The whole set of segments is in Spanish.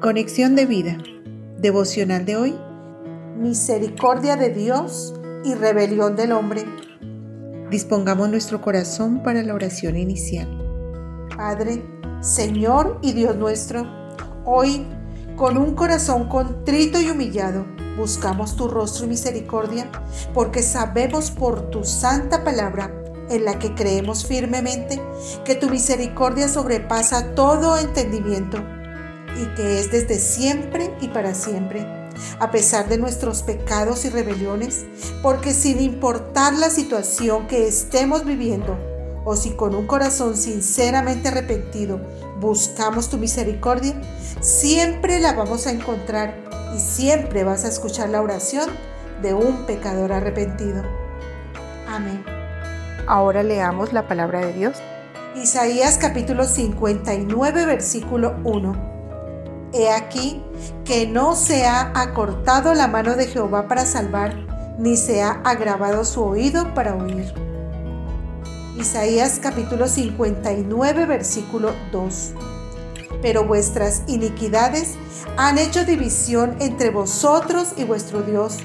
Conexión de vida. Devocional de hoy. Misericordia de Dios y rebelión del hombre. Dispongamos nuestro corazón para la oración inicial. Padre, Señor y Dios nuestro, hoy, con un corazón contrito y humillado, buscamos tu rostro y misericordia, porque sabemos por tu santa palabra en la que creemos firmemente que tu misericordia sobrepasa todo entendimiento y que es desde siempre y para siempre, a pesar de nuestros pecados y rebeliones, porque sin importar la situación que estemos viviendo, o si con un corazón sinceramente arrepentido buscamos tu misericordia, siempre la vamos a encontrar y siempre vas a escuchar la oración de un pecador arrepentido. Amén. Ahora leamos la palabra de Dios. Isaías capítulo 59 versículo 1. He aquí que no se ha acortado la mano de Jehová para salvar, ni se ha agravado su oído para oír. Isaías capítulo 59 versículo 2. Pero vuestras iniquidades han hecho división entre vosotros y vuestro Dios,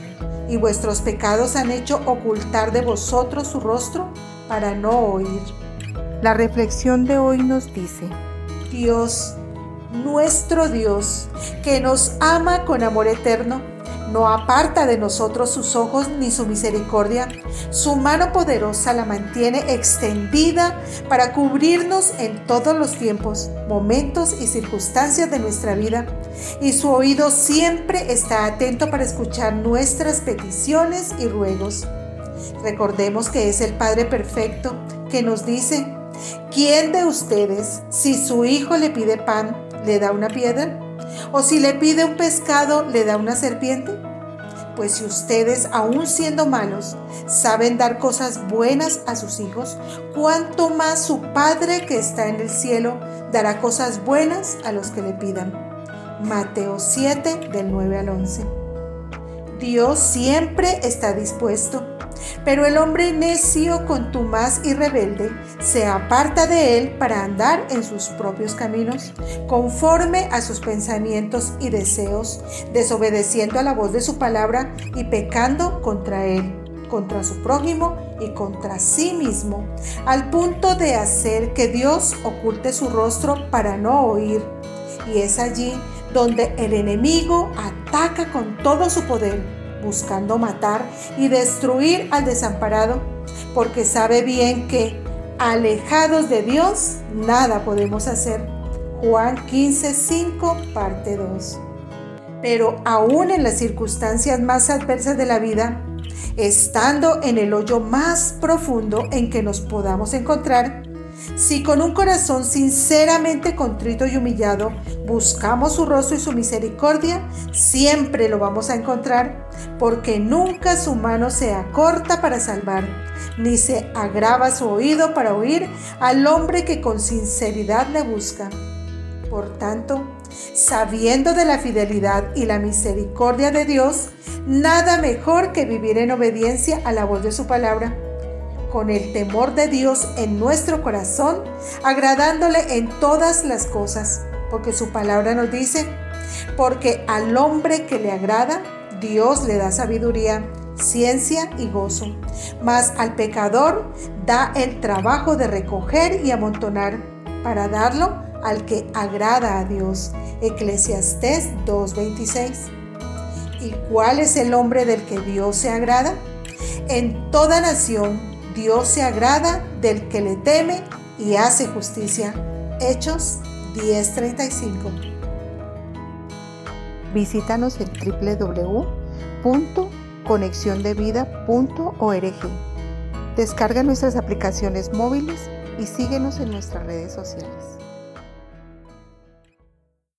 y vuestros pecados han hecho ocultar de vosotros su rostro para no oír. La reflexión de hoy nos dice, Dios nuestro Dios, que nos ama con amor eterno, no aparta de nosotros sus ojos ni su misericordia. Su mano poderosa la mantiene extendida para cubrirnos en todos los tiempos, momentos y circunstancias de nuestra vida. Y su oído siempre está atento para escuchar nuestras peticiones y ruegos. Recordemos que es el Padre Perfecto que nos dice, ¿quién de ustedes, si su hijo le pide pan, le da una piedra? ¿O si le pide un pescado, le da una serpiente? Pues si ustedes, aun siendo malos, saben dar cosas buenas a sus hijos, ¿cuánto más su Padre que está en el cielo dará cosas buenas a los que le pidan? Mateo 7 del 9 al 11. Dios siempre está dispuesto pero el hombre necio, contumaz y rebelde se aparta de él para andar en sus propios caminos, conforme a sus pensamientos y deseos, desobedeciendo a la voz de su palabra y pecando contra él contra su prójimo y contra sí mismo, al punto de hacer que Dios oculte su rostro para no oír. Y es allí donde el enemigo con todo su poder buscando matar y destruir al desamparado, porque sabe bien que alejados de Dios nada podemos hacer. Juan 15, 5, parte 2. Pero aún en las circunstancias más adversas de la vida, estando en el hoyo más profundo en que nos podamos encontrar, si con un corazón sinceramente contrito y humillado buscamos su rostro y su misericordia, siempre lo vamos a encontrar, porque nunca su mano se acorta para salvar, ni se agrava su oído para oír al hombre que con sinceridad le busca. Por tanto, sabiendo de la fidelidad y la misericordia de Dios, nada mejor que vivir en obediencia a la voz de su palabra con el temor de Dios en nuestro corazón, agradándole en todas las cosas, porque su palabra nos dice, porque al hombre que le agrada, Dios le da sabiduría, ciencia y gozo, mas al pecador da el trabajo de recoger y amontonar para darlo al que agrada a Dios. Eclesiastés 2:26. ¿Y cuál es el hombre del que Dios se agrada? En toda nación Dios se agrada del que le teme y hace justicia. Hechos 10:35. Visítanos en www.conexiondevida.org. Descarga nuestras aplicaciones móviles y síguenos en nuestras redes sociales.